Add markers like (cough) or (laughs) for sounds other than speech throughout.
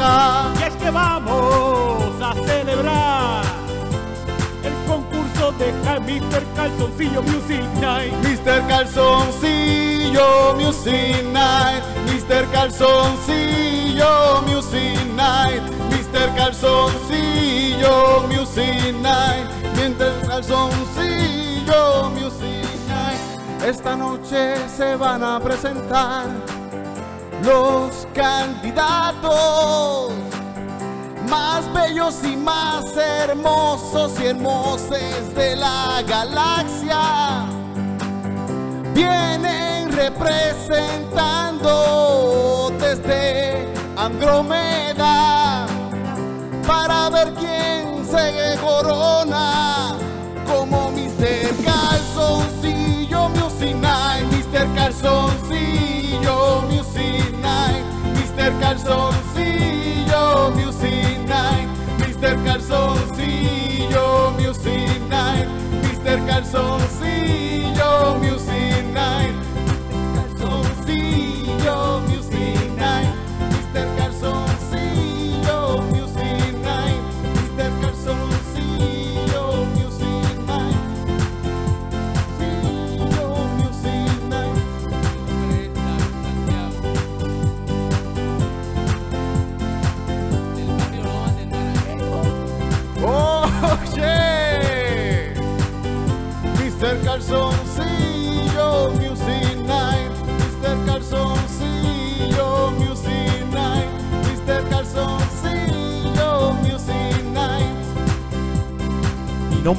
Y es que vamos a celebrar el concurso de Mr. Calzoncillo Music Night. Mr. Calzoncillo Music Night, Mr. Calzoncillo Music Night, Mr. Calzoncillo Music Night, Mr. Calzoncillo Music Night. Esta noche se van a presentar los candidatos más bellos y más hermosos y hermosas de la galaxia vienen representando desde Andrómeda para ver quién se corona como Mr. Calzoncillo Music Night, Mr. Calzoncillo Music Night, Mr. Calzoncillo Music Night, Mr. Calzoncillo Music Night, Mr. Calzoncillo Music Night,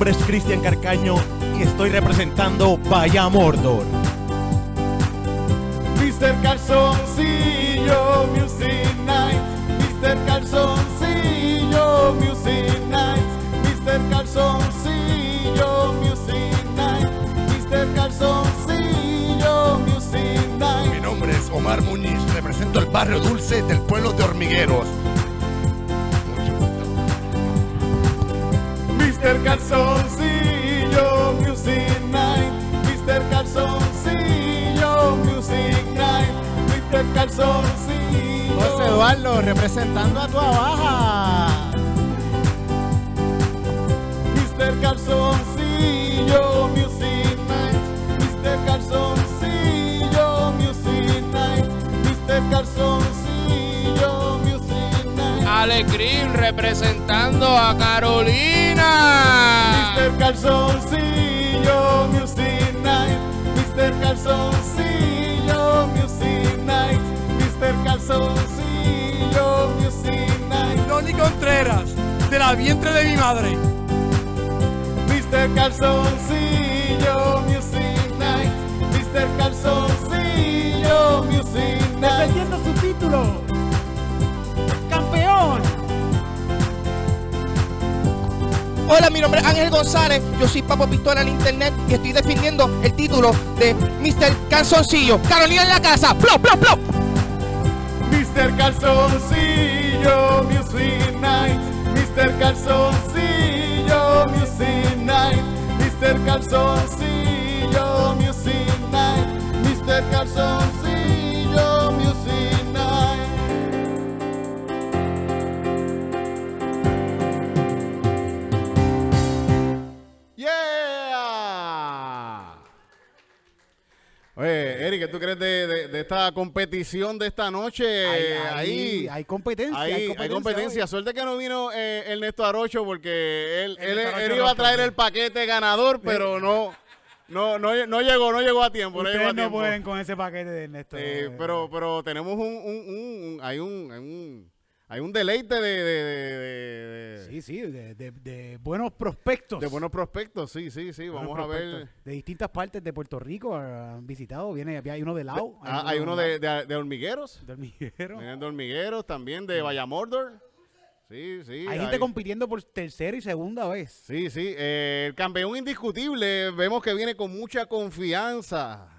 nombre es Cristian Carcaño y estoy representando Vaya Mordor. Mr. Calzoncillo Music Night, Mr. Calzoncillo Music Night, Mr. Calzoncillo Music Night, Mr. Calzoncillo Music Night. Mi nombre es Omar Muñiz, represento el barrio dulce del pueblo de Hormigueros. Mr. Calzoncillo Music Night, Mr. Calzoncillo Music Night, Mr. Calzoncillo. José Eduardo, representando a tu abaja. Mr. Calzoncillo Music Night, Mr. Calzoncillo Music Night, Mr. Calzoncillo Night. Alecrim representando a Carolina. Mr. Calzoncillo Music Night, Mr. Calzoncillo Music Night, Mr. Calzoncillo Music Night, Johnny Contreras, de la vientre de mi madre. Mr. Calzoncillo Music Night, Mr. Calzoncillo mi nombre es Ángel González, yo soy Papo Pistola en internet y estoy defendiendo el título de Mr. Canzoncillo. Carolina en la casa, plop, plop, plop. Mr. Calzoncillo Music Night, Mr. Calzoncillo Music Night, Mr. Calzoncillo Music Night, Mr. Calzoncillo tú crees de, de- de esta competición de esta noche? Hay, ahí, hay- hay competencia. Hay hay competencia. hoy. Suerte que no vino eh, Ernesto Arocho porque él, él, iba a traer el paquete ganador, pero no, no, no, no llegó, no llegó a tiempo. No llegó a Ustedes no pueden con ese paquete de Ernesto. Eh, pero, pero tenemos un, un- un- hay un, hay un, hay un deleite de, de, de- Sí, sí, de, buenos prospectos. de buenos prospectos. Sí, sí, sí. Buenos Vamos a ver. De distintas partes de Puerto Rico ah, han visitado. Viene, hay uno de Lao. Ah, hay uno de, de, de hormigueros. de hormiguero. Vienen de hormigueros también, de Vallamordor. Sí, sí. Hay gente compitiendo por tercera y segunda vez. Sí, sí. eh, el campeón indiscutible, vemos que viene con mucha confianza.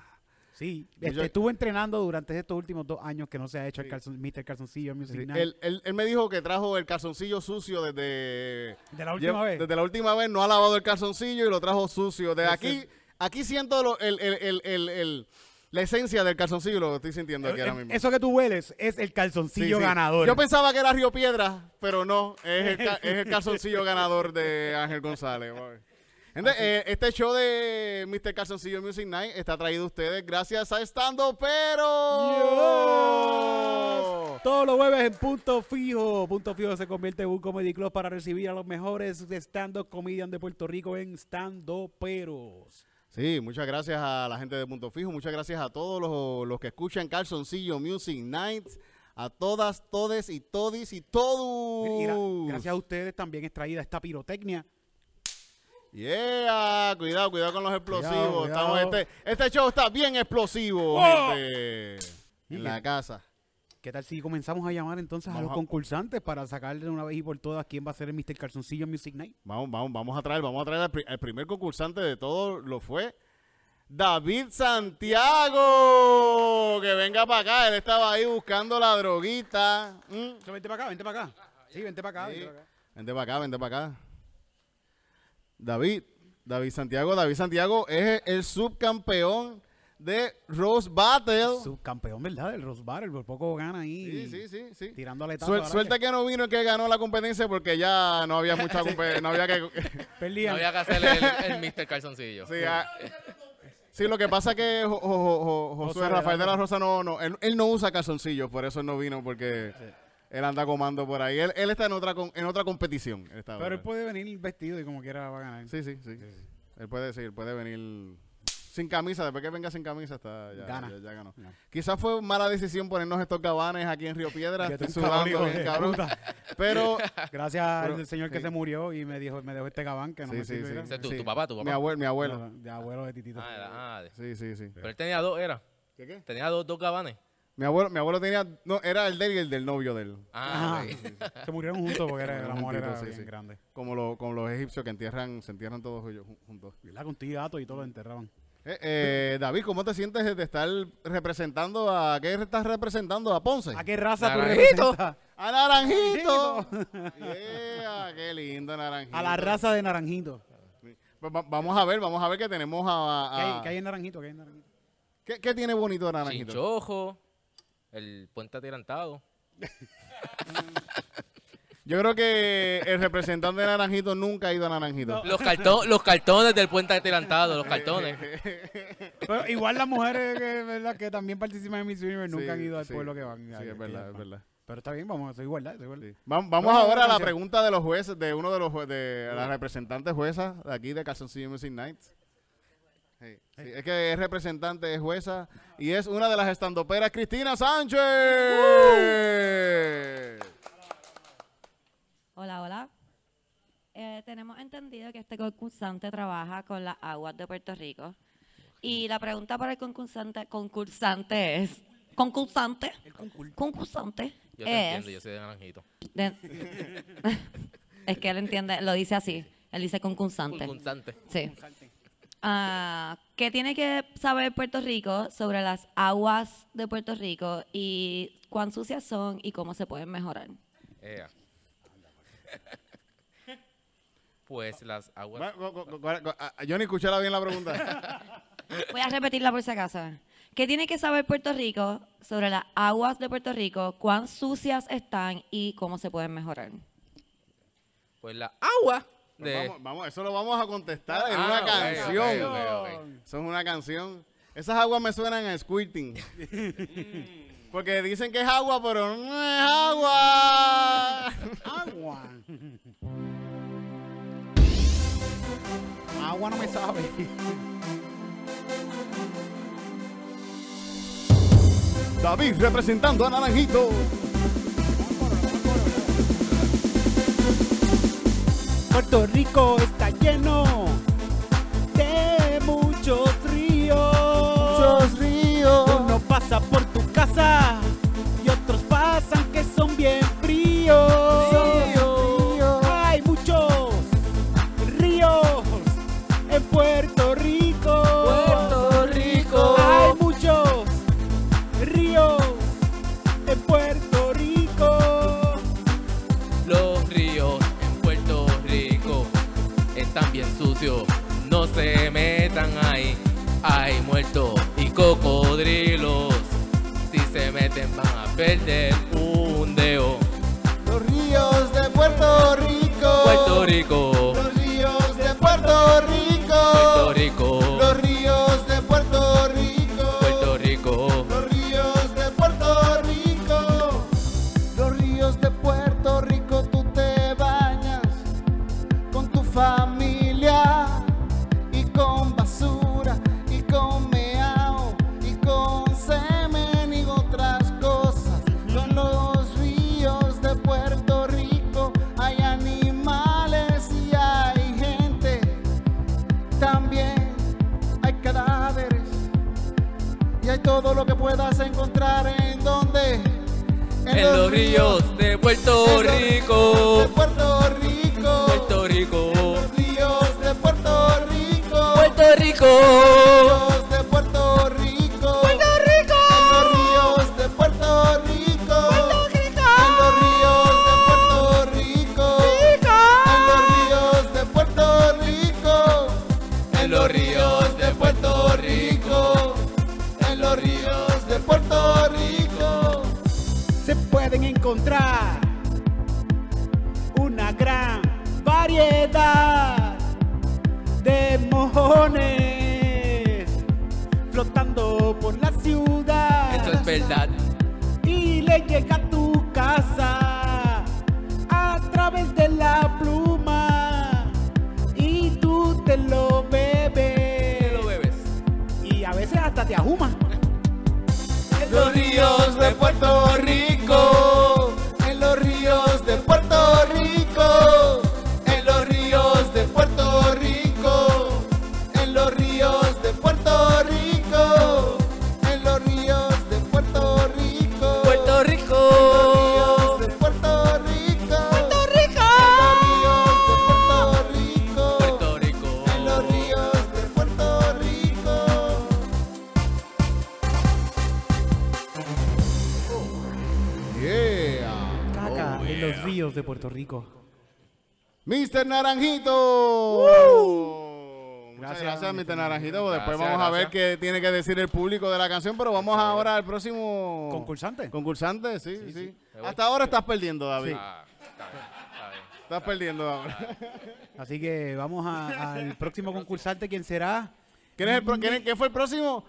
Sí, Yo- este, estuvo entrenando durante estos últimos dos años que no se ha hecho el calzon- Mr. Calzoncillo Music Sí, Night. él, él- él me dijo que trajo el calzoncillo sucio desde... De la última vez. Desde la última vez no ha lavado el calzoncillo y lo trajo sucio. Ese aquí, aquí siento lo- el, el- el- el- el- la esencia del calzoncillo lo estoy sintiendo aquí ahora mismo. Eso que tú hueles es el calzoncillo sí. ganador. Yo pensaba que era Río Piedra, pero no, es el, (laughs) es el calzoncillo ganador de Ángel González. Entonces, eh, este show de Mr. Calzoncillo Music Night está traído a ustedes gracias a Estando Pero. Todos los jueves en Punto Fijo. Punto Fijo se convierte en un comedy club para recibir a los mejores stand-up comedian de Puerto Rico en stand-uperos. Sí, muchas gracias a la gente de Punto Fijo, muchas gracias a todos los, los que escuchan Calzoncillo Music Nights, a todas, todes y todis y todos. Gracias a ustedes también es traída esta pirotecnia. Yeah, cuidado, cuidado con los explosivos. Cuidado, Estamos- cuidado. este, este show está bien explosivo, ¡Oh! gente. En la casa. ¿Qué tal si comenzamos a llamar entonces a Vamos los a- concursantes para sacarle una vez y por todas quién va a ser el Mr. Calzoncillo Music Night? Vamos, vamos, vamos a traer, vamos a traer al, pri- al primer concursante de todo lo fue David Santiago. Que venga para acá. Él estaba ahí buscando la droguita. Mm. Vente para acá, vente para acá. Sí, vente para acá. Sí. vente para acá. Vente para acá, vente para acá. David, David Santiago, David Santiago es el subcampeón de Rose Battle. Subcampeón, ¿verdad? Del Rose Battle, por poco gana ahí. Sí, sí, sí, sí. Tirando. Suel- suerte que no vino el que ganó la competencia porque ya no había mucha (laughs) competencia, no había que... (laughs) Perdían. No había que hacerle el, el Mr. Calzoncillo. Sí, ah, sí, lo que pasa es que Jo- Jo- Jo- Jo- Josué Josué Rafael de la. Rosa no, no él, él no usa calzoncillos, por eso él no vino porque él anda comando por ahí. Él, él está en otra con- en otra competición. él está Pero ahora. él puede venir vestido y como quiera va a ganar. Sí, sí, sí. Él puede, sí, él puede venir sin camisa. Después que venga sin camisa, está, ya, Gana. ya- ya ganó. No. Quizás fue mala decisión ponernos estos gabanes aquí en Río Piedra. Estoy sudando hijo bien, cabrón. Pero (laughs) Gracias Pero- al señor que sí. se murió y me dijo, me dejó este gabán que no Sí, me sí, sirve. sí. mira. Ese es tu, Sí. tu papá, tu papá. mi abuelo, mi abuelo. No, De abuelo de Titito. Ah, era- ah, de- Sí, sí, sí. Pero él tenía dos, era. ¿Qué, qué? Tenía dos, dos gabanes. Mi abuelo, mi abuelo tenía, no, era el de él y el del novio de él. Ah, Ajá. ok. Se murieron juntos porque era, la mujer era sí, bien sí. grande. Como, lo- como los egipcios que entierran, se entierran todos ellos jun- juntos. ¿Verdad? Con tu gato y todo lo enterraban. Eh, eh, David, ¿cómo te sientes de estar representando a, qué estás representando? ¿A Ponce? ¿A qué raza tú Naranjito. representas? ¡A Naranjito! (laughs) Yeah, qué lindo Naranjito. A la raza de Naranjito. Pues va- vamos a ver, vamos a ver que tenemos a... a- ¿Qué hay, qué hay en Naranjito? ¿Qué hay en Naranjito? ¿Qué- qué tiene bonito Naranjito? Chinchojo, el puente atirantado. (laughs) Yo creo que el representante de Naranjito nunca ha ido a Naranjito. Los, cartón, los cartones del puente atirantado, los cartones. (laughs) Pero igual las mujeres que, ¿verdad? que también participan en Miss Universe nunca Sí, han ido al sí, pueblo que van. Sí, es que verdad, es verdad. Pero está bien, vamos, eso igualdad, eso igualdad. Sí. Vamos No, ahora a la pregunta de los jueces, de uno de los jue- de la representante jueza de aquí de Calzoncillo Music Nights. Sí, sí, Es que es representante, es jueza y es una de las estandoperas, Cristina Sánchez. Hola, hola. Eh, tenemos entendido que este concursante trabaja con las aguas de Puerto Rico. Y la pregunta para el concursante, concursante es, concursante, concursante Yo te es, entiendo, yo soy de naranjito. de- (laughs) es que él entiende, lo dice así, él dice concursante. Constante. Sí. Ah, ¿Qué tiene que saber Puerto Rico sobre las aguas de Puerto Rico y cuán sucias son y cómo se pueden mejorar? Ea. Pues las aguas. Yo ni escuché bien la pregunta. Voy a repetirla por si acaso. ¿Qué tiene que saber Puerto Rico sobre las aguas de Puerto Rico, cuán sucias están y cómo se pueden mejorar? Pues la agua Pues de. vamos, vamos, eso lo vamos a contestar en Ah, una canción. ok, ok, ok. Eso es una canción. Esas aguas me suenan a squirting. (laughs) Porque dicen que es agua, pero no es agua. Agua. Agua no me sabe. David representando a Naranjito. Puerto Rico está lleno de muchos ríos. Muchos ríos. Uno pasa por tu casa mundeo. Los ríos de Puerto Rico. Puerto Rico, Los ríos de Puerto Rico. Puerto Rico, Los ríos de Puerto Rico. Puerto Rico. Los ríos de Puerto Rico. Los ríos de Puerto Rico tú te bañas con tu familia de Puerto Rico Mr. Naranjito. Muchas Gracias, gracias, Mr. Naranjito. Después Gracias, vamos a ver qué tiene que decir el público de la canción, pero vamos ahora al próximo concursante concursante. Sí, sí. Hasta ahora estás perdiendo, David. Ah, está bien, está bien. Estás perdiendo ahora. Así que vamos a- al próximo concursante, ¿quién será? ¿Quién, es el pro- quién es- quién fue el próximo?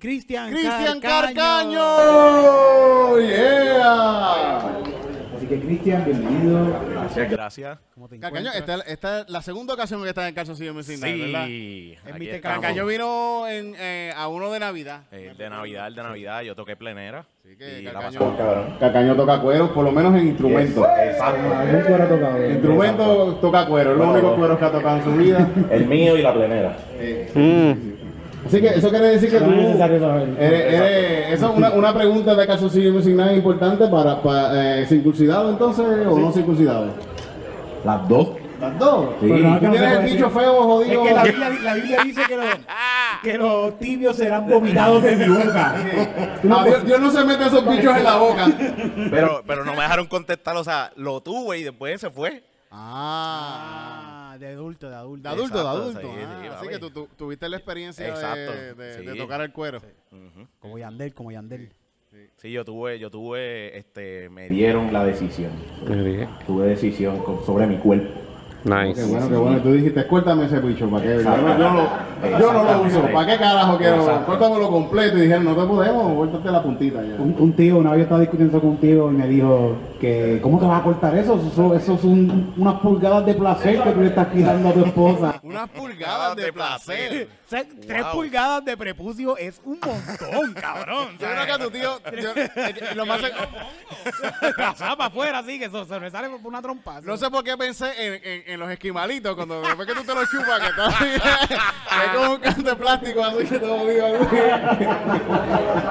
Cristian Cristian Carcaño. Carcaño. Yeah. Así que Cristian, bienvenido. Gracias, gracias. ¿Cómo te encuentras? esta, esta es la segunda ocasión que está en Calzoncillo Music Night, ¿verdad? Sí, Es aquí estamos. Carcaño vino en, eh, a uno de Navidad. Eh, de Navidad, el de Navidad, yo toqué plenera. Así que y la Carcaño, pasamos. Carcaño toca cuero, por lo menos en instrumentos. ¿Algún cuero ha tocado? Instrumento toca cuero, es lo único cuero que ha tocado en su vida. El mío y la plenera. Así que eso quiere decir que tú. No es eres- eres- eso es una, una pregunta de calzoncillo Music Night importante para, para eh, circuncidado entonces o no circuncidado. Las dos. Las dos. Pero no, ¿Tú no tienes el bicho feo, Es jodido. que la Biblia, la Biblia dice que los, que los tibios serán vomitados de mi boca. Ah, Dios, Dios no se mete esos bichos en la boca. Pero, pero no me dejaron contestar, o sea, lo tuve y después se fue. Ah. Ah, de adulto, de adulto. De adulto, de adulto. sí, ah, sí, así que tú, tú tuviste la experiencia de, de- sí. de tocar el cuero. Como Yandel, como Yandel. Sí, yo tuve, yo tuve, este, me dieron la decisión. Tuve decisión con- sobre mi cuerpo. Qué bueno, qué bueno. Tú dijiste, cuéntame ese bicho, ¿para qué? Yo no, yo yo no lo uso. ¿Para qué carajo quiero? Córtamelo completo. Y dijeron, no te podemos, córtate la puntita ya. Un, un tío, una vez yo estaba discutiendo con un tío y me dijo que ¿cómo te vas a cortar eso? Eso, eso son unas pulgadas de placer que tú le estás quitando a tu esposa. (laughs) Unas pulgadas de placer. (laughs) O sea, tres pulgadas de prepucio es un montón, cabrón. Yo creo que a tu tío, yo- eh, lo más (laughs) Pasaba para afuera así, que eso se me sale por una trompa. no sé por qué pensé en, en- en los esquimalitos, cuando después que tú te lo chupas, que está como un canto de plástico así que todo vivo así.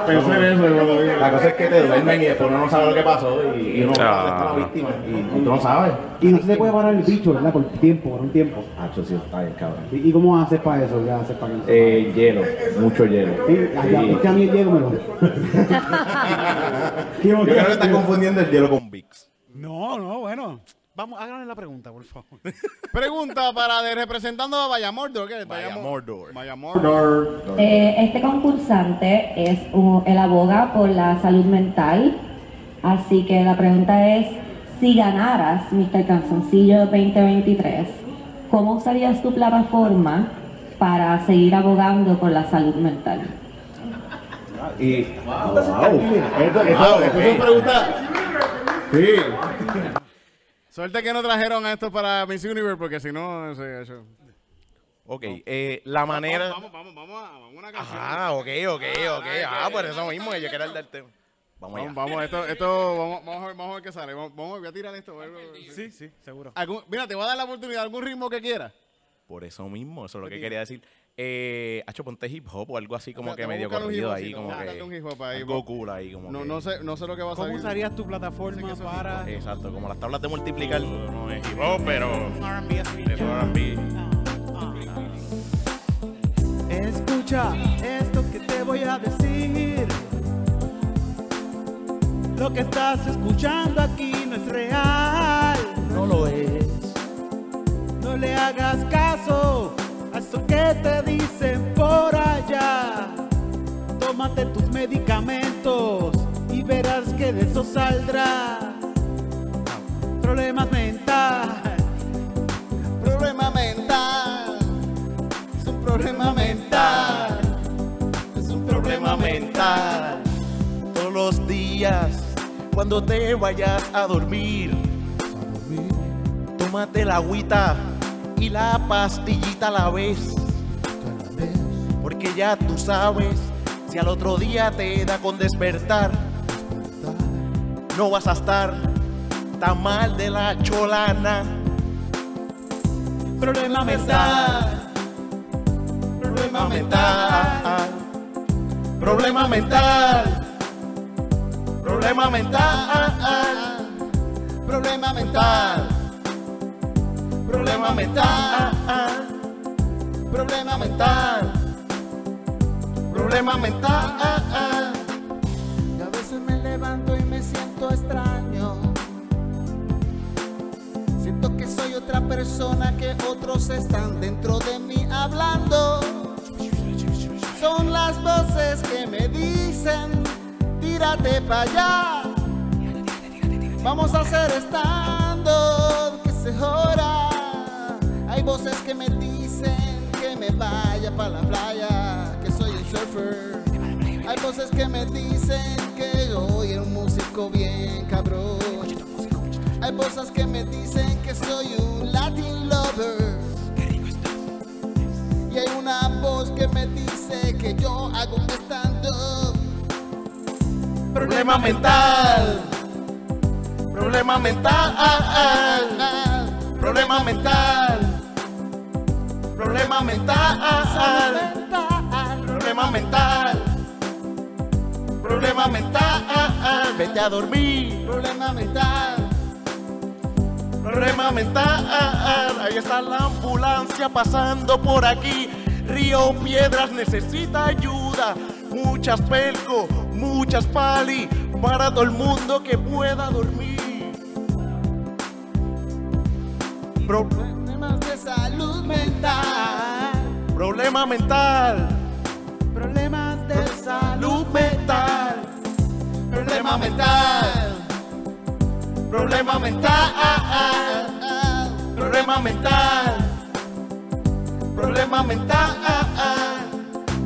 Pensé en eso cuando vi. La cosa es que te duermen y después uno no sabe lo que pasó y, y uno dónde está la víctima y, y tú no sabes. Y no se te puede parar el bicho, ¿verdad? Por tiempo, por un tiempo. Hacho, sí, está bien, cabrón. ¿Y, y cómo haces para eso? ¿Qué haces para que no se Eh, hielo, mucho hielo. Sí, allá, Sí. es que a mí el hielo me lo... (laughs) Yo creo que está confundiendo el hielo con Vicks. No, no, bueno. Vamos, háganle la pregunta, por favor. (laughs) Pregunta para de representando a Vallamordor. ¿qué? Vaya Mordor. Vallamordor. Eh, este concursante es un, el aboga por la salud mental Así que la pregunta es, si ganaras Mr. Canzoncillo 2023, ¿cómo usarías tu plataforma para seguir abogando por la salud mental? Y. Wow. Wow, Esto, esto, esto ok. son preguntas. Sí. Suerte que no trajeron a esto para Miss Universe, porque si no, no sé, eso. Ok, eh, la manera... Vamos, vamos, vamos a, vamos a una canción. Ah, ok, ok, ok. Ah, por eso mismo que yo quiero el del tema. Vamos allá. Vamos, esto, esto, vamos, vamos a ver, vamos a ver qué sale. Vamos, vamos, voy a tirar esto. Sí, sí, seguro. Algún- mira, te voy a dar la oportunidad, algún ritmo que quieras. Por eso mismo, eso es lo que quería decir. Eh, hecho, ponte hip hop o algo así como O sea, que medio corrido ahí, como que... buscarte un hip hop ahí, algo cool ahí, como No, que... no sé, no sé lo que va a ¿Cómo salir. usarías tu plataforma para...? Exacto, como las tablas de multiplicar, no es hip hop, pero... Es R&B. Escucha esto que te voy a decir. Lo que estás escuchando aquí no es real. No lo es. No le hagas caso que te dicen por allá. Tómate tus medicamentos y verás que de eso saldrá. Problemas mental. Problema mental. Es un problema mental. Es un problema mental. Todos los días, cuando te vayas a dormir, tómate la agüita y la pastillita a la vez. Porque ya tú sabes, si al otro día te da con despertar, no vas a estar tan mal de la cholana. Problema mental. Problema mental. Problema mental. Problema mental. Problema mental. Problema mental. Problema mental. Problema mental. A veces me levanto y me siento extraño. Siento que soy otra persona que otros están dentro de mí hablando. Son las voces que me dicen, tírate para allá. Vamos a hacer estando, que se hora. Hay voces que me dicen que me vaya para la playa, surfer. Hay voces que me dicen que soy un músico bien cabrón. Hay voces que me dicen que soy un Latin lover. Y hay una voz que me dice que yo hago stand-up. Problema mental. Problema mental. Problema mental. Problema mental. Problema mental. Problema mental. Vete a dormir. Problema mental. Problema mental. Ahí está la ambulancia pasando por aquí. Río Piedras necesita ayuda. Muchas pelco, muchas pali. Para todo el mundo que pueda dormir. Pro- Problemas de salud mental. problema mental. Problema mental. Problema mental. Problema mental. Problema mental.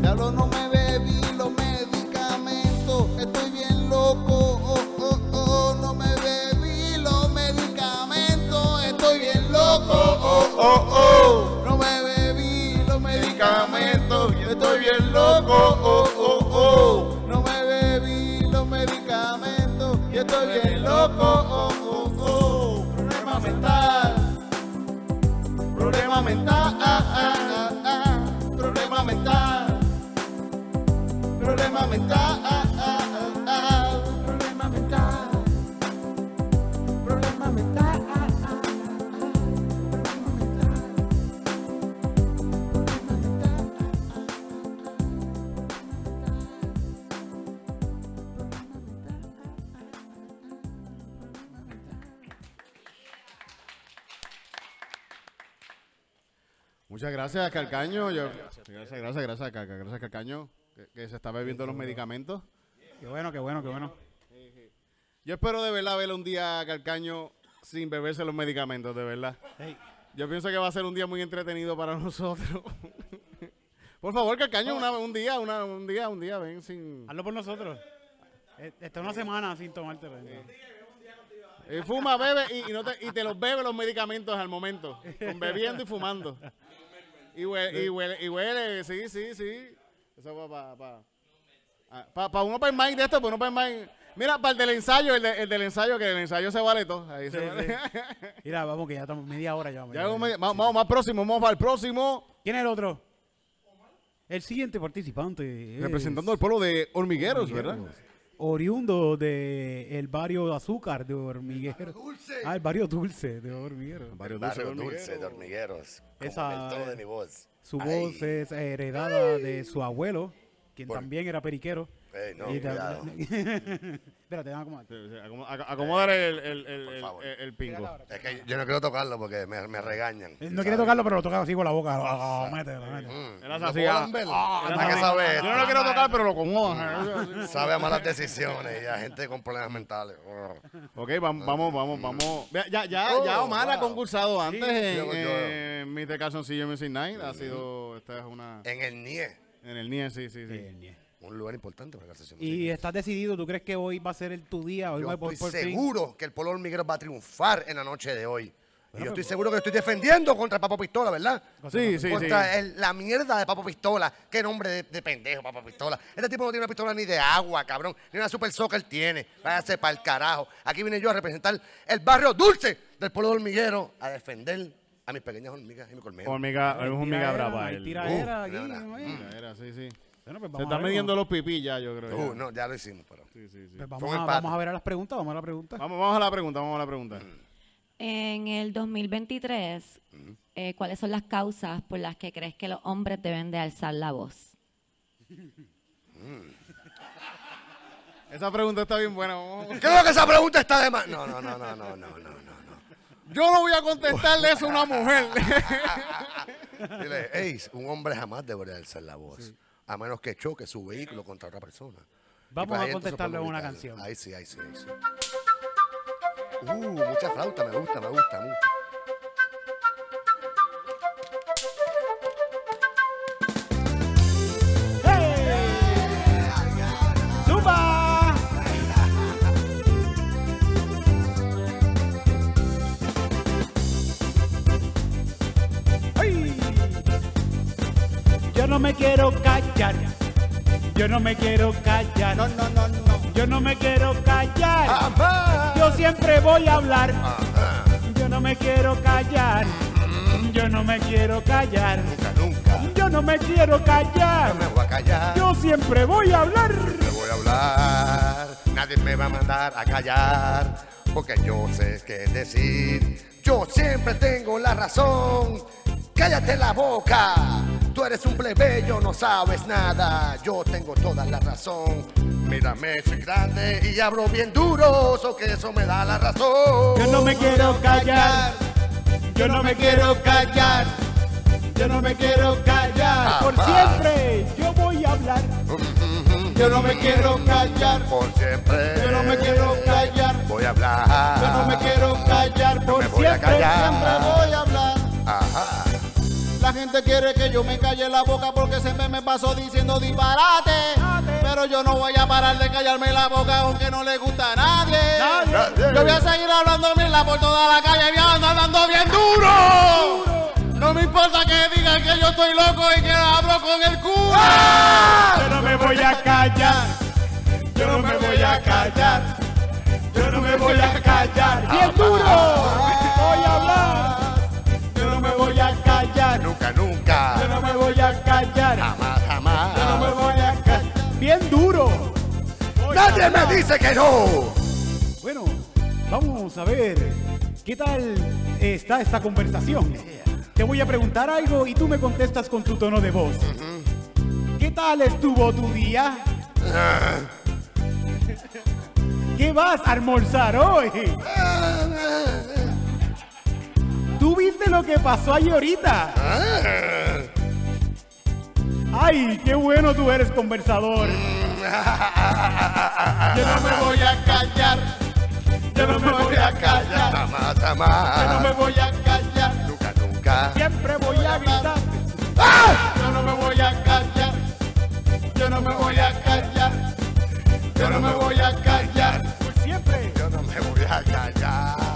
Diablo, no me bebí los medicamentos. Estoy bien loco. Oh, oh, oh. No me bebí los medicamentos. Estoy bien loco. Oh, oh, oh. No me bebí los Medicamentos. estoy bien loco. Oh medicamento y estoy bien loco. Oh, oh. oh. Problema mental, problema mental, ah, ah, ah, problema mental, problema mental. Muchas gracias, Calcaño. Yo- gracias, gracias, gracias. Gracias, Calcaño, que, que se está bebiendo los medicamentos. Qué bueno, qué bueno, qué bueno. Yo espero de verdad ver un día a Calcaño sin beberse los medicamentos, de verdad. Yo pienso que va a ser un día muy entretenido para (laughs) nosotros. Por favor, Calcaño, una- un día, una- un día, un día, ven sin... Hazlo por nosotros. Eh, Está una semana sin tomártelo. Eh, fuma, bebe y, y no te, y te los bebe los medicamentos al momento. Con bebiendo y fumando. Y huele, y huele, y huele, sí, sí, sí. Eso va para pa, pa, pa un open mic de esto, pues un open mic. Mira, para el del ensayo, el, de- el del ensayo, que el ensayo se vale todo. Ahí se Sí, vale. Mira, vamos que ya estamos media hora ya. Ya vamos, más próximo, vamos para el próximo. ¿Quién es el otro? El siguiente participante. es Representando al pueblo de Hormigueros, ¿verdad? Oriundo de el barrio Azúcar de Hormigueros. Dulce. Ah, el barrio Dulce de Hormigueros. Barrio Barrio dulce de hormigueros. Esa- el tono de mi voz. Su Ay. voz es heredada de su abuelo, quien también era periquero. Ey, no, Y. (laughs) (laughs) Espérate, a acomodar. Sí, sí, acomo- ac- Acomodar el, el, el, Por el- favor. el- el pingo. Es que yo no quiero tocarlo porque me, me regañan. No quiere tocarlo, pero lo toca así con la boca. Ah, mételo, mételo. Mm, Era no así, puedo ah, lamberlo. ah, ¿Para era qué así. sabe Yo no lo quiero tocar, pero lo acomodo. Sabe a malas decisiones y a gente con problemas mentales. Ok, vamos, vamos, vamos, vamos. Vea, Ya, ya, Oh, ya Omar ha wow. concursado antes en, Yo- yo- en Mr. Calzoncillo Music Night. Ha sido, esta es una... En el NIE, En el NIE, sí, sí, sí. Bien, bien. Un lugar importante para la sesión. Y estás decidido, ¿tú crees que hoy va a ser el, tu día? Hoy Yo va estoy por fin? seguro que el pueblo hormiguero va a triunfar en la noche de hoy. Y yo estoy seguro que estoy defendiendo contra Papo Pistola, ¿verdad? Sí, sí, contra sí. el- la mierda de Papo Pistola. Qué nombre de, de pendejo, Papo Pistola. Este tipo no tiene una pistola ni de agua, cabrón. Ni una super soccer tiene. Váyase para el carajo. Aquí vine yo a representar el barrio dulce del pueblo hormiguero a defender a mis pequeñas hormigas y mi colmeno. Hormiga, es hormiga Tiraera, brava. tiraera Uh, aquí, ¿no? mira. Era, sí, sí. Bueno, pues Se ver, midiendo los pipí ya, yo creo. Uh, ya. no, ya lo hicimos, pero. Sí, sí, sí. pues vamos, a, empate. vamos a ver a las preguntas, vamos a la pregunta. Vamos, vamos a la pregunta, vamos a la pregunta. En el 2023, eh, ¿cuáles son las causas por las que crees que los hombres deben de alzar la voz? Esa pregunta está bien buena. Creo que esa pregunta está de más. No, no, no, no, no, no, no, no. Yo no voy a contestarle eso a una mujer. (laughs) Dile, hey, un hombre jamás debería alzar la voz. A menos que choque su vehículo contra otra persona. Vamos a contestarle una canción. Ahí sí, ahí sí, ahí sí. Uh, mucha flauta, me gusta, me gusta, mucho. No me quiero callar. Yo no me quiero callar. No, no, no, no. Yo no me quiero callar. Ajá. Yo siempre voy a hablar. Ajá. Yo no me quiero callar. Yo no me quiero callar. Nunca, nunca. Yo no me quiero callar. No me voy a callar. Yo siempre voy a hablar. Me voy a hablar. Nadie me va a mandar a callar. Porque yo sé qué decir. Yo siempre tengo la razón. Cállate la boca. Tú eres un plebeyo, no sabes nada. Yo tengo toda la razón. Mírame, soy grande y hablo bien duro. So que eso me da la razón. Yo no me quiero callar. Yo no me quiero callar. Yo no me quiero callar. Por siempre yo voy a hablar. Yo no me quiero callar. Por siempre. Yo no me quiero callar. Voy a hablar. Yo no me quiero callar. No Por me voy a siempre, callar. siempre voy a hablar. La gente quiere que yo me calle la boca porque siempre me paso diciendo disparate. Pero yo no voy a parar de callarme la boca aunque no le gusta a nadie. Yo voy a seguir hablando mierda por toda la calle y ando andando bien duro. No me importa que digan que yo estoy loco y que hablo con el cura. Yo no me voy a callar. Yo no me voy a callar. Yo no me voy a callar. Bien duro. Voy a hablar. Callar. Jamás, jamás. Yo no me voy a callar. Bien duro. Voy Nadie me dice que no. Bueno, vamos a ver qué tal está esta conversación. Te voy a preguntar algo y tú me contestas con tu tono de voz. ¿Qué tal estuvo tu día? (laughs) ¿Qué vas a almorzar hoy? (laughs) ¿Tú viste lo que pasó ayer ahorita? ¡Ay, qué bueno tú eres conversador! (laughs) Yo no me voy a callar. Yo no me voy a callar. Jamás, Yo no me jamás. voy a callar. Nunca, nunca. Siempre voy a gritar. Yo no me voy a callar. Yo no me voy a callar. Yo no me voy a callar. Por siempre. Yo no me voy a callar.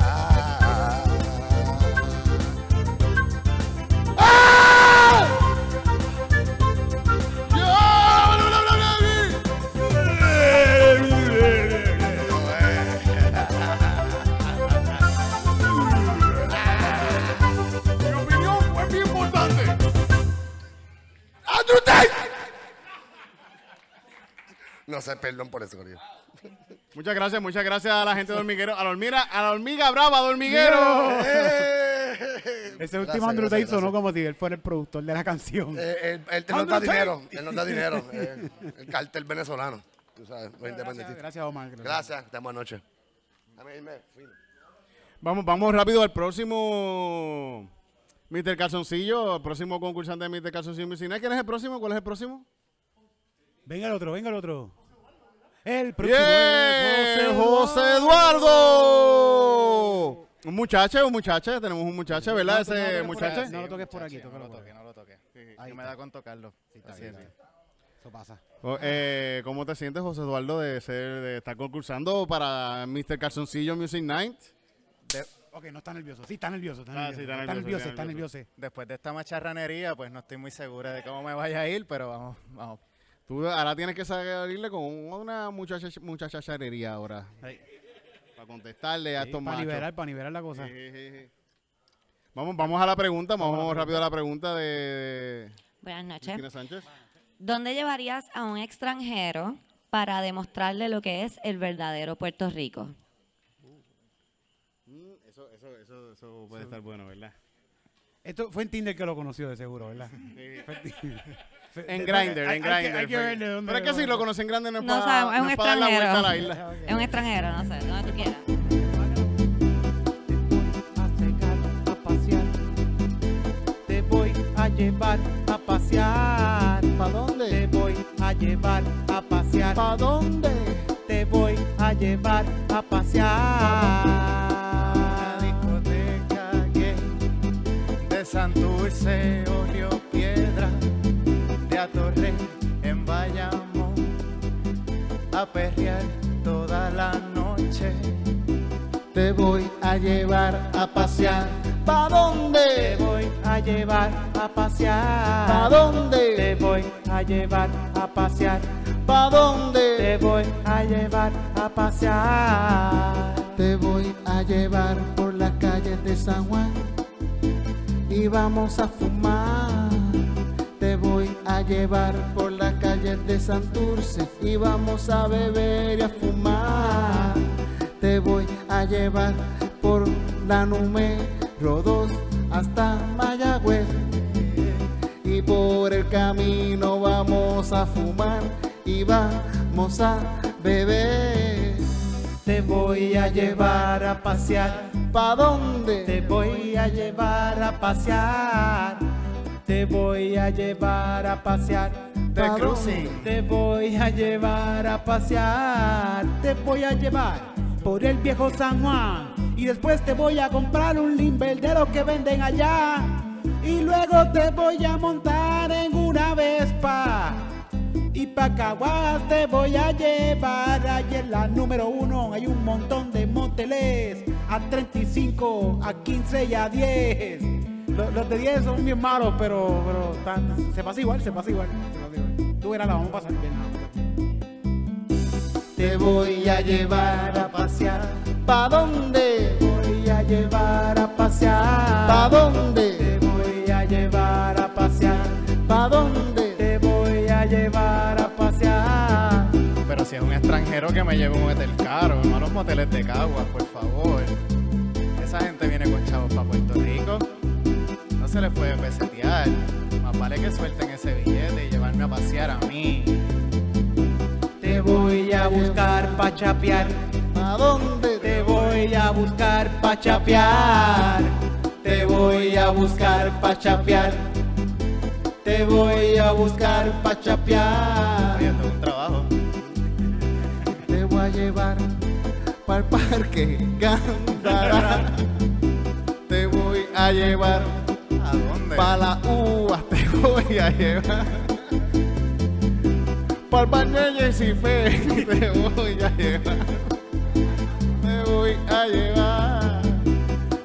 No sé, perdón por eso, Corillo. Muchas gracias, muchas gracias a la gente de Hormiguero, a la hormiga, a la hormiga brava de Hormiguero. Ese último Andrew Tate sonó como si él fuera el productor de la canción. Eh, él, él nos da dinero, él nos da dinero. eh, el cartel venezolano. Tú sabes, los Gracias, independentistas. gracias, Omar. gracias. Gracias, te buenas noches. Vamos, vamos rápido al próximo Mr. Calzoncillo, el próximo concursante de Mr. Calzoncillo Music Night. ¿Quién es el próximo? ¿Cuál es el próximo? Venga el otro, venga el otro. El próximo ¡Bien! es José Eduardo. Un muchacho, un muchacho, tenemos un muchacho, ¿verdad? No, Ese no, muchacho. No lo toques por aquí, Sí, no lo por toque, aquí. no lo toque. Ahí Yo me está. da con tocarlo. Así es. Eso pasa. Eh, ¿Cómo te sientes, José Eduardo, de ser, de estar concursando para Mr. Calzoncillo Music Night? Ok, no está nervioso. Sí, está nervioso. Está Ah, nervioso. sí, está está nervioso, nervioso, está está nervioso. Después de esta macharranería, pues no estoy muy segura de cómo me vaya a ir, pero vamos, vamos. Tú ahora tienes que salirle con una muchacha, muchacha charería ahora. Para contestarle a estos para machos. liberar, para liberar la cosa. Sí. Vamos, vamos a la pregunta, vamos, rápido a la pregunta de Buenas noches. Cristina Sánchez. ¿Dónde llevarías a un extranjero para demostrarle lo que es el verdadero Puerto Rico? Eso, eso, puede estar bueno, ¿verdad? Esto fue en Tinder que lo conoció, de seguro, ¿verdad? (laughs) Fue en. En Grindr, Hay- (laughs) en hay que- Grindr. Pero es que si lo conocen grande no es No para, sabemos, es no un es para dar la vuelta a la extranjero. isla. Es un extranjero, no sé, donde tú quieras. a pasear. Te voy a llevar a pasear. ¿Para dónde? Te voy a llevar a pasear. ¿Para dónde? Te voy a llevar a pasear. Santurce, o Río Piedra, de Atorrey en Bayamón, a perrear toda la noche. Te voy a llevar a pasear. ¿Pa Te dónde? voy a llevar a pasear. ¿Pa dónde? Te voy a llevar a pasear. ¿Pa Te dónde? voy a llevar a pasear. Te voy a llevar por las calles de San Juan y vamos a fumar. Te voy a llevar por las calles de Santurce y vamos a beber y a fumar. Te voy a llevar por la número 2 hasta Mayagüez y por el camino vamos a fumar y vamos a beber. Te voy a llevar a pasear. ¿Pa dónde? Te voy a llevar a pasear. Te voy a llevar a pasear. De ¿Pa cruising. Te voy a llevar a pasear. Te voy a llevar por el viejo San Juan. Y después te voy a comprar un limber de los que venden allá. Y luego te voy a montar en una Vespa. Y pa' Caguas te voy a llevar. Allí en la número uno hay un montón de moteles. A 35, a 15 y a 10. Los, los de 10 son bien malos, pero, pero están- se pasa igual, se pasa igual. se pasa igual. Tú verás, la vamos a pasar bien. Te voy a llevar a pasear. ¿Pa dónde? Voy a llevar a pasear. ¿Pa dónde? Te voy a llevar a pasear. ¿Pa dónde? Te voy a llevar si es un extranjero que me lleve un hotel caro, no a los moteles de Caguas, por favor. Esa gente viene con chavos para Puerto Rico. No se les puede pesetear. Más vale que suelten ese billete y llevarme a pasear a mí. Te voy a buscar pa' chapear. ¿Pa dónde? Te voy a buscar pa' chapear. Te voy a buscar pa' chapear. Te voy a buscar pa' chapear. Llevar pa'l parque Gándara. Te voy a llevar ¿A dónde? pa' la uvas, te voy a llevar. Pa'l baño de Jessy Fe, te voy a llevar. Te voy a llevar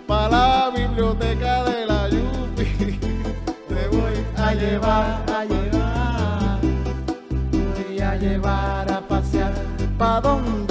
pa' la biblioteca de la Yupi. Te voy a llevar, a llevar. Voy a llevar a pasear. ¿Pa dónde?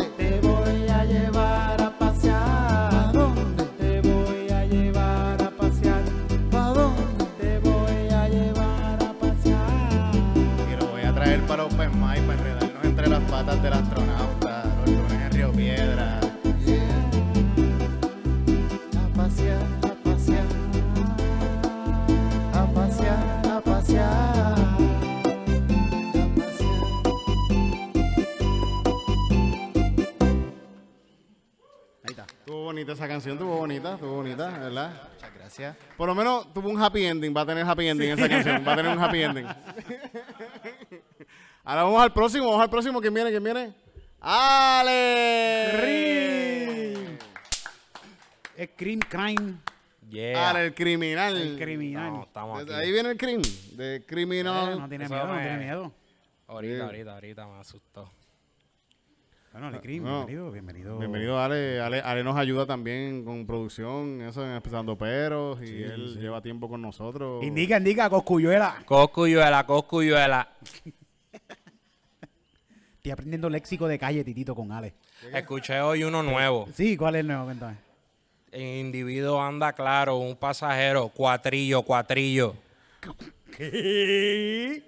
Bonita esa canción, estuvo bonita, estuvo bonita, ¿verdad? Muchas gracias. Por lo menos tuvo un happy ending, va a tener happy ending esa canción, va a tener un happy ending. (laughs) Ahora vamos al próximo, vamos al próximo, ¿quién viene? ¿Quién viene? ¡Ale! Es Cream Crime. Yeah. El criminal. El criminal. No, estamos aquí. Desde ahí viene el crimen, de Eh, criminal. no tiene miedo, no tiene miedo. Ahorita, ahorita, ahorita me asustó. Bueno, Ale No. bienvenido, bienvenido. Bienvenido, Ale. Ale. Ale nos ayuda también con producción, eso en Empezando Peros, y él lleva tiempo con nosotros. Indica, indica, Coscuyuela. Coscuyuela, coscuyuela. (laughs) Estoy aprendiendo léxico de calle, Titito, con Ale. Escuché hoy uno nuevo. Sí, ¿cuál es el nuevo? Cuéntame. El individuo anda claro, un pasajero, cuatrillo, cuatrillo. ¿Qué?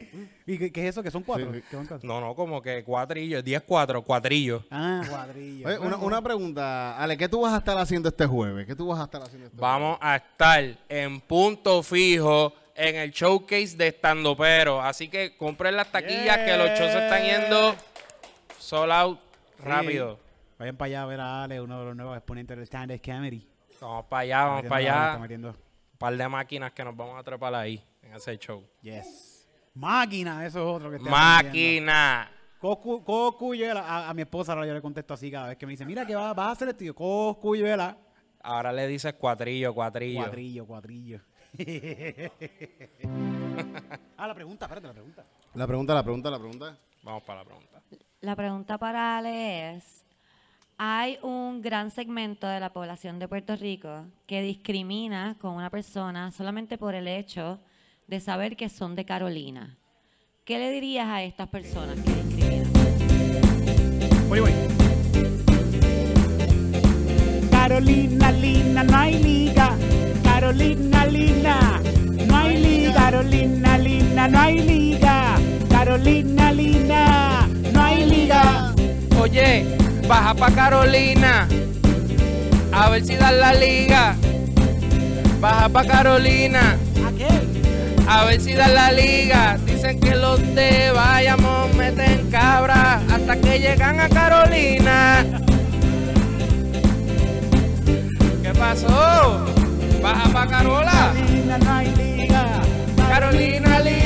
¿Y qué, qué es eso? ¿Que son cuatro? Sí, sí. ¿Qué son cuatro? No, no, como que cuatrillo, 10-4, cuatrillo. Ah, (laughs) cuadrillo. Oye, una, una pregunta, Ale, ¿qué tú vas a estar haciendo este jueves? ¿Qué tú vas a estar haciendo este Vamos a estar en punto fijo en el showcase de Estando Pero. Así que compren las taquillas que los shows se están yendo sold out rápido. Vayan para allá a ver a Ale, uno de los nuevos exponentes del stand-up comedy. Vamos para allá, vamos para allá. Par de máquinas que nos vamos a trepar ahí en ese show. Yes. Máquina, eso es otro que estoy Máquina. Coscu- Coscuyuela. A, a mi esposa ahora yo le contesto así cada vez que me dice, mira que vas, vas a hacer esto. Coscuyuela. Ahora le dices cuatrillo, cuatrillo. Cuadrillo, cuadrillo. (laughs) ah, la pregunta, espérate, la pregunta. La pregunta, la pregunta, la pregunta. Vamos para la pregunta. La pregunta para Ale es, hay un gran segmento de la población de Puerto Rico que discrimina con una persona solamente por el hecho de saber que son de Carolina. ¿Qué le dirías a estas personas que discriminan? Voy, voy. Carolina, Lina, no hay liga. Carolina, Lina, no hay liga. Carolina, Lina, no hay liga. Carolina, Lina, no hay liga. Oye, baja pa' Carolina. A ver si dan la liga. Baja pa' Carolina. ¿A ver si dan la liga. Dicen que los de Bayamón meten cabra hasta que llegan a Carolina. ¿Qué pasó? Baja pa' Carola. Carolina, no hay liga. Carolina, Lina,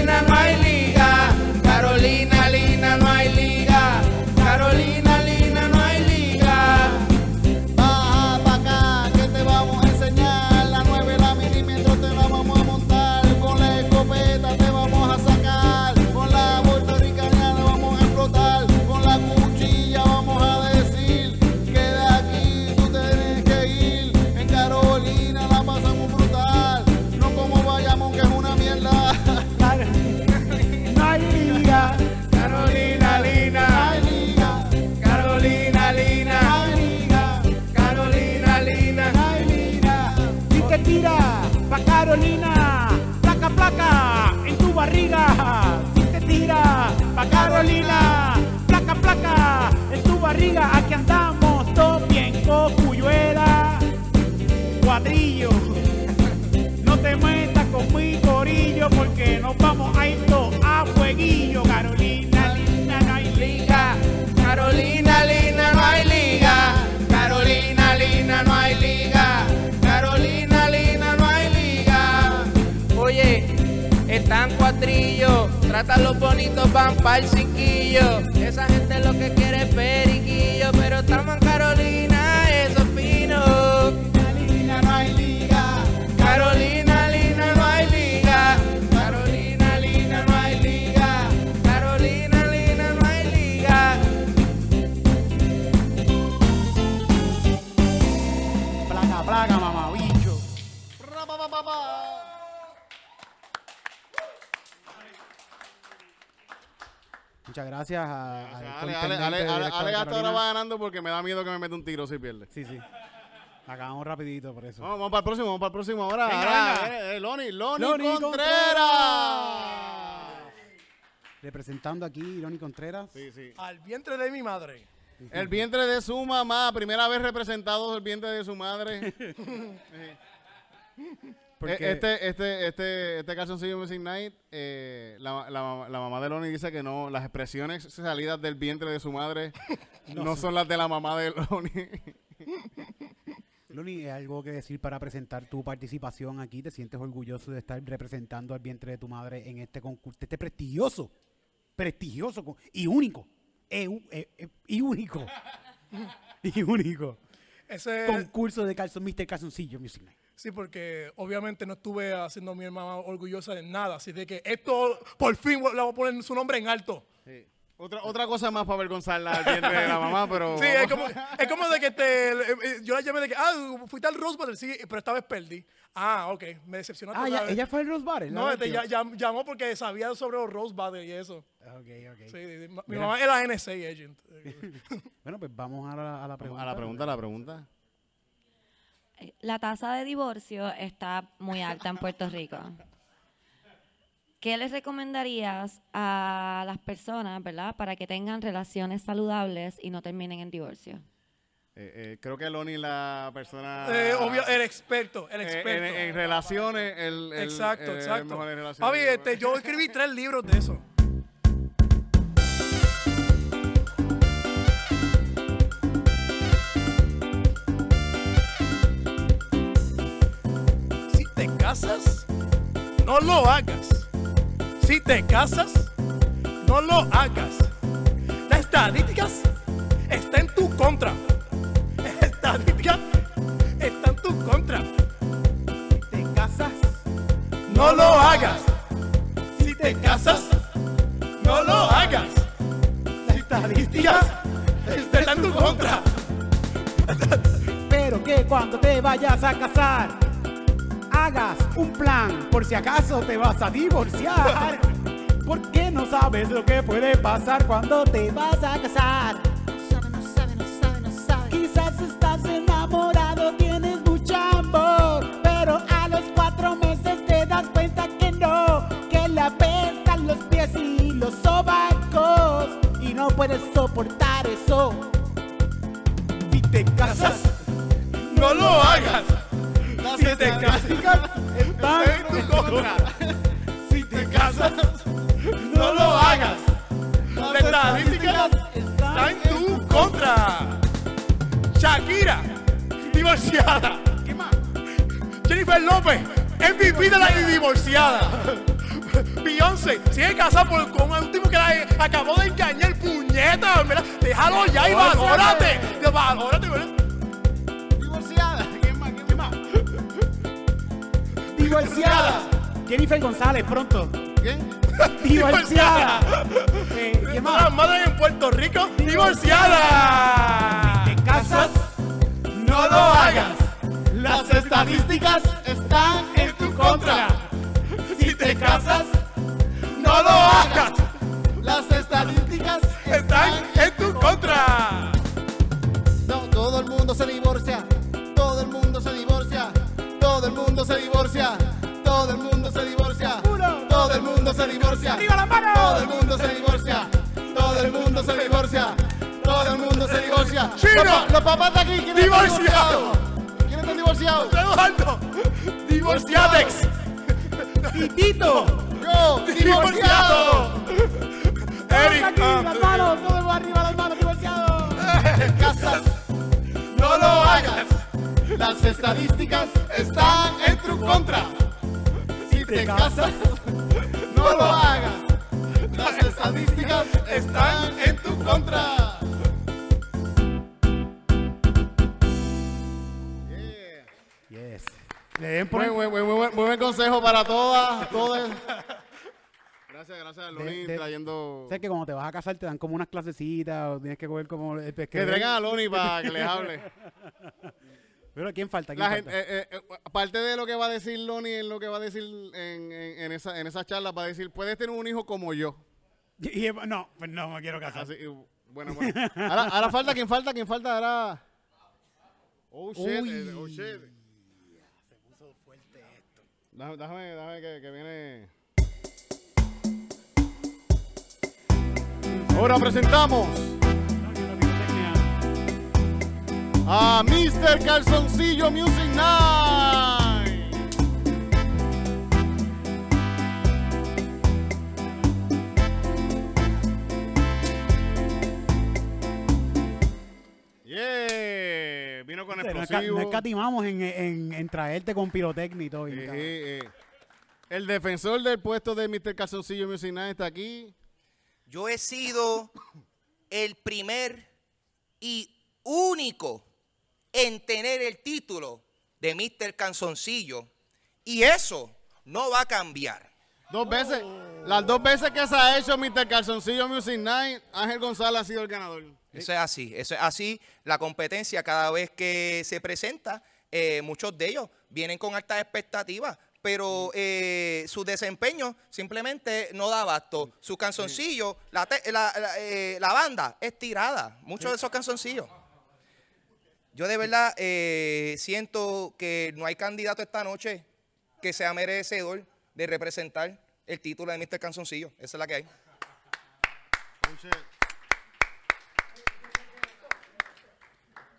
cuadrillo. No te metas con mi corillo porque nos vamos a ir a fueguillo. Carolina, linda, no hay liga. Carolina, Lina, no hay liga. Carolina, Lina, no hay liga. Carolina, Lina, no hay liga. Oye, están cuatrillos. Tratan los bonitos, van pa'l cinquillo. Esa gente lo que quiere es periquillo. Pero estamos en Carolina. Gracias a, al Ale, hasta ahora va ganando porque me da miedo que me meta un tiro si pierde. Sí, sí. Acabamos rapidito por eso. Vamos, vamos para el próximo, vamos para el próximo. Ahora, Venga, ahora, venga. eh, eh, Loni, Loni, Loni Contreras. Representando aquí Ronnie Contreras. Sí, sí. Al vientre de mi madre. El vientre de su mamá, primera vez representado el vientre de su madre. (laughs) Porque- Eh, Este, este, este, este calzoncillo Music Night, eh, la, la- la mamá de Loni dice que no, las expresiones salidas del vientre de su madre (laughs) no, No, son las de la mamá de Loni. (laughs) Loni, ¿algo que decir para presentar tu participación aquí? ¿Te sientes orgulloso de estar representando al vientre de tu madre en este concurso, este prestigioso, prestigioso y único, e- e- e- y único, (laughs) y único Ese, concurso de calzón, Mr. Calzoncillo Music Night? Sí, porque obviamente no estuve haciendo a mi hermana orgullosa de nada. Así de que esto, por fin, le voy a poner su nombre en alto. Otra, otra cosa más para avergonzarla al de la mamá, pero... Sí, es como, es como de que te, eh, eh, yo la llamé de que, ah, fuiste al Rose Battle, sí, pero esta vez perdí. Ah, ok, me decepcionó. Ah, ella, ella fue al Rose Battle. No, este, ya- llamó porque sabía sobre los Rose Battle y eso. Ok, ok. Sí, mi Mira. mamá era NSA agent. (laughs) Bueno, pues vamos a la, a la pregunta. A la pregunta, a la pregunta. Eh, La tasa de divorcio está muy alta en Puerto Rico. ¿Qué les recomendarías a las personas, verdad, para que tengan relaciones saludables y no terminen en divorcio? Eh, eh, creo que Loni la persona... Eh, obvio, el experto, el Eh, experto. en, en relaciones, el, el- exacto, el exacto. mejor en relaciones. Papi, este, yo escribí tres libros de eso. No lo hagas. Si te casas, no lo hagas. Las estadísticas están en tu contra. Estadísticas están en tu contra. ¿Te casas? No lo hagas. Si te casas, no lo hagas. Las estadísticas están en tu contra. Pero que cuando te vayas a casar, hagas un plan por si acaso te vas a divorciar. (laughs) Porque no sabes lo que puede pasar cuando te vas a casar. Quizás estás enamorado, tienes mucho amor, pero a los cuatro meses te das cuenta que no, que le apestan los pies y los sobacos y no puedes soportar Si te casas, están en tu contra. Si te casas, no lo hagas. Las estadísticas están en tu contra. Shakira, divorciada. ¿Qué más? Jennifer López, MVP de la divorciada. Beyoncé, sigue casada por- con un tipo que la acabó de engañar, puñeta. Mira, déjalo ya y valórate. Valórate, ¿verdad? Divorciada. Jennifer González, pronto. ¿Quién? Divorciada. Eh, ¿Qué Todas las más? madres en Puerto Rico, divorciadas. ¿Te casas? No lo hagas. Las estadísticas están en tu contra. Si te casas, no lo hagas. Las estadísticas Están en tu contra. Divorcia. ¡Arriba la mano! Todo el mundo se divorcia. Todo el mundo se divorcia. Todo el mundo se divorcia. ¡Chino! Los, pa- los papás de aquí, ¿quiénes están ¡Divorciado! divorciados? ¿Quiénes están divorciados? Eduardo, divorciadex. Y Tito. Yo, divorciado. Eric, Aquí, las manos, todo arriba las manos, divorciado. Te casas. No lo hagas. Las estadísticas están en tu contra. Si te casas, no lo hagas. Las estadísticas están en tu contra. Yes. Le den por Muy, muy, muy, muy buen- muy buen consejo para todas, todas. Gracias, gracias, Loni, De- de- trayendo... Sé que cuando te vas a casar te dan como unas clasecitas o tienes que coger como... eh, pues, Que traigan a Loni para que les hable. (laughs) Pero ¿quién falta? ¿Quién La falta? gente, eh, eh, eh, aparte de lo que va a decir Loni, en lo que va a decir en, en, en esa, en esa charla, va a decir, puedes tener un hijo como yo. (laughs) Y- y- no, pues no me quiero casar. Así, y- bueno, bueno. Ahora, ahora falta, ¿quién falta? ¿Quién falta? Ahora... Oh, shit. Uy. eh, Oh, shit. Déjame, déjame, déjame que, que viene... Ahora presentamos a Mr. Calzoncillo Music Night. Yeah, vino con No, esca- explosivo. no escatimamos en, en, en traerte con pirotecnia y todo. bien, Eh, eh, El defensor del puesto de Mr. Calzoncillo Music Night está aquí. Yo he sido el primer y único en tener el título de Mr. Canzoncillo. Y eso no va a cambiar. Dos veces, las dos veces que se ha hecho Mr. Calzoncillo Music Night, Ángel González ha sido el ganador. Eso es así, eso es así. La competencia cada vez que se presenta, eh, muchos de ellos vienen con altas expectativas, pero eh, su desempeño simplemente no da abasto. Su canzoncillo, la, te- la- la, eh, la banda es tirada, muchos de esos canzoncillos. Yo de verdad eh, siento que no hay candidato esta noche que sea merecedor de representar el título de Mr. Canzoncillo. Esa es la que hay.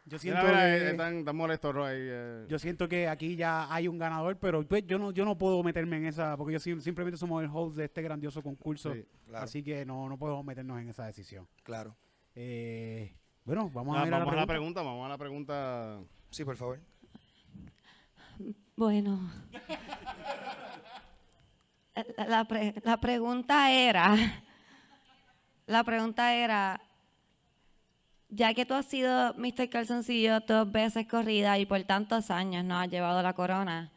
Yo siento, Mira, mira, que, eh, están, están molestos Roy, eh. yo siento que aquí ya hay un ganador, pero pues, yo no yo no puedo meterme en esa, porque yo sim- simplemente somos el host de este grandioso concurso, Sí, claro. así que no, no podemos meternos en esa decisión. Claro. Eh, bueno, vamos Ah, a ver vamos la a la pregunta. vamos a la pregunta. Sí, por favor. Bueno. La, la pre- la pregunta era, la pregunta era, ya que tú has sido Mr. Calzoncillo dos veces corrida y por tantos años no has llevado la corona,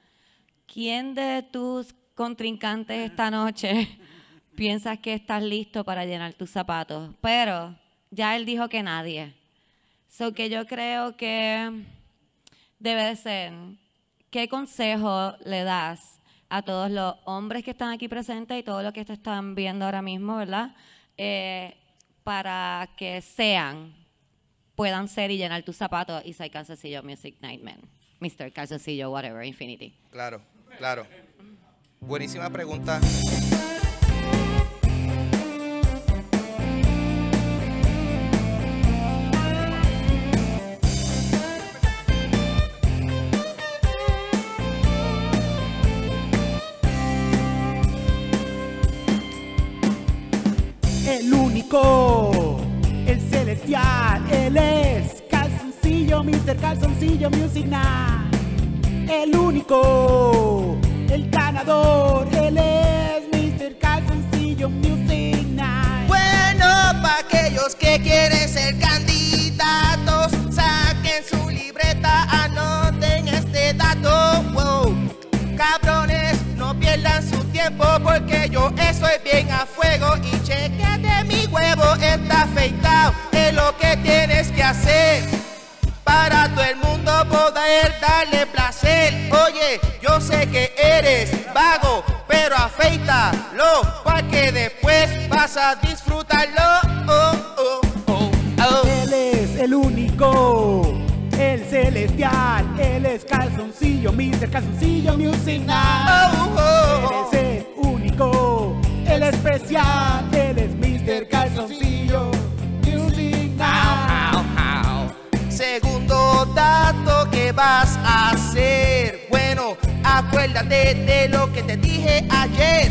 ¿quién de tus contrincantes esta noche (laughs) piensas que estás listo para llenar tus zapatos? Pero ya él dijo que nadie. So que yo creo que debe de ser, ¿qué consejo le das a todos los hombres que están aquí presentes y todos los que te están viendo ahora mismo, verdad? Eh, para que sean, puedan ser y llenar tus zapatos y ser Calzoncillo Music Nightman. Mr. Calzoncillo, whatever, Infinity. Claro, claro. Buenísima pregunta. Mr. Calzoncillo Music Night. El único, el ganador, él es Mr. Calzoncillo Music Night. Bueno, para aquellos que quieren ser candidatos, saquen su libreta, anoten este dato. Wow. Cabrones, no pierdan su tiempo porque yo estoy bien a fuego y chequete mi huevo está afeitado. Es lo que tienes que hacer para todo el mundo poder darle placer. Oye, yo sé que eres vago, pero afeítalo para que después vas a disfrutarlo. Oh, oh, oh, oh. Él es el único, el celestial, él es Calzoncillo, Mr. Calzoncillo Music Night. Él es el único, el especial, él es Mr. Calzoncillo dato que vas a hacer. Bueno, acuérdate de lo que te dije ayer.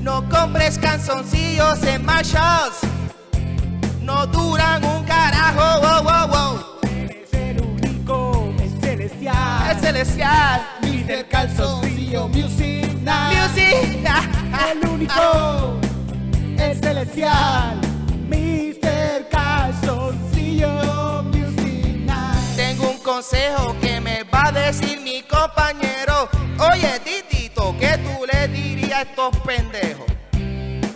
No compres canzoncillos en Marshalls. No duran un carajo. Wow, wow, wow. Es el único, el celestial, Es celestial. Mr. Calzoncillo Music Night. Music. El único, el celestial, Mr. Calzoncillo consejo que me va a decir mi compañero. Oye, Titito, ¿qué tú le dirías a estos pendejos?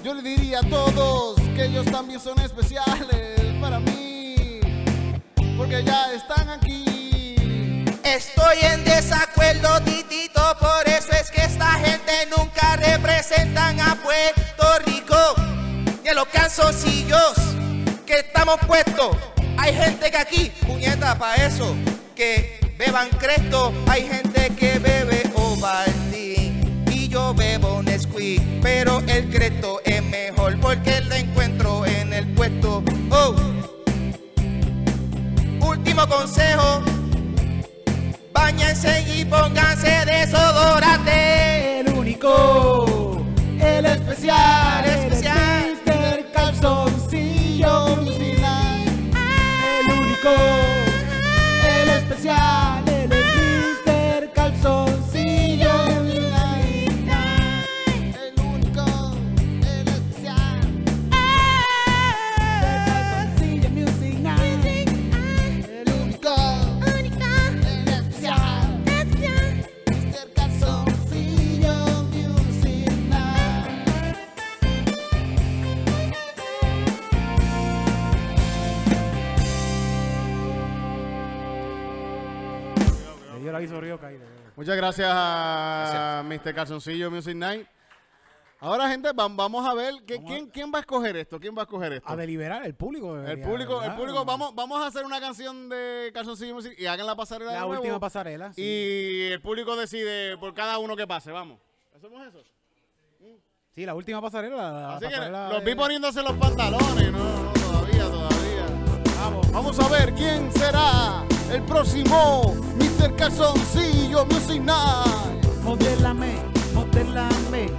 Yo le diría a todos que ellos también son especiales para mí, porque ya están aquí. Estoy en desacuerdo, Titito, por eso es que esta gente nunca representan a Puerto Rico. calzoncillos que estamos puestos. Hay gente que aquí, puñeta para eso, que beban cresto. Hay gente que bebe Ovaltine y yo bebo Nesquik. Pero el cresto es mejor porque lo encuentro en el puesto. Oh. Último consejo. Báñense y pónganse desodorante. El único, el especial, El especial. Mr. Calzoncillo Muchas gracias a Mr. Calzoncillo Music Night. Ahora, gente, vam- vamos a ver que- quién, quién va a escoger esto. ¿Quién va a escoger esto? A deliberar el público. El público, el público, vamos, vamos a hacer una canción de Calzoncillo Music y hagan la pasarela de La nuevo. última pasarela. sí. Y el público decide por cada uno que pase, vamos. ¿Hacemos eso? Sí, la última pasarela. La Así que los vi poniéndose los pantalones, no. Vamos. Vamos a ver quién será el próximo Mr. Calzoncillo Music Night. Modélame, modélame.